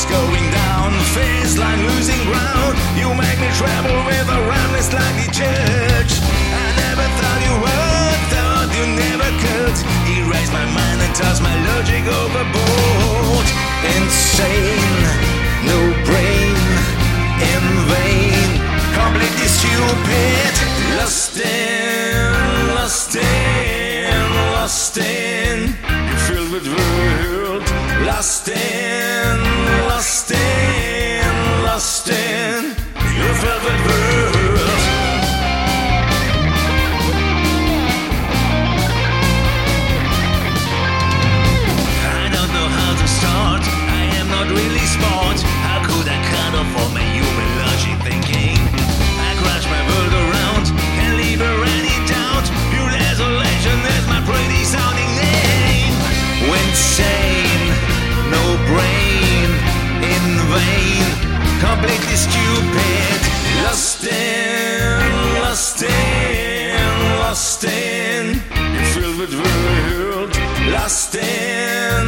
is going down, feels like losing ground. You make me travel with a rambless like the church. I never thought you would, thought you never could. Erase my mind and toss my logic overboard. Insane, no brain, in vain, completely stupid. Lost in, lost in, lost in. You're filled with world. Lost in, completely stupid. Lost in, lost in, lost in. You're filled with world. Lost in,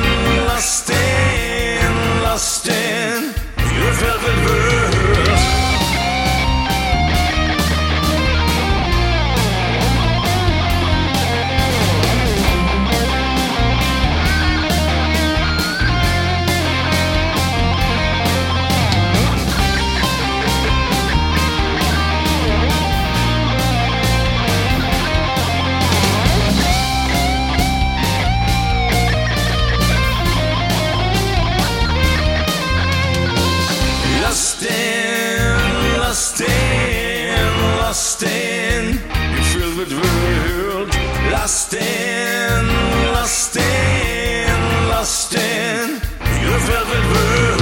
lost in, lost in. You're filled with Lost in, lost in. You're filled with world. Lost in, lost in. You're filled with world.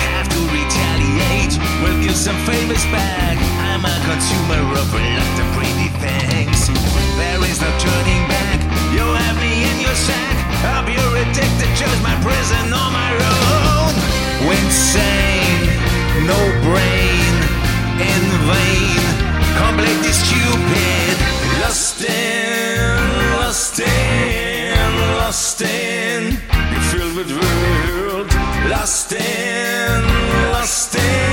Have to retaliate. We'll some favors back. I'm a consumer of lost in. Filled with world. Lost in, lost in,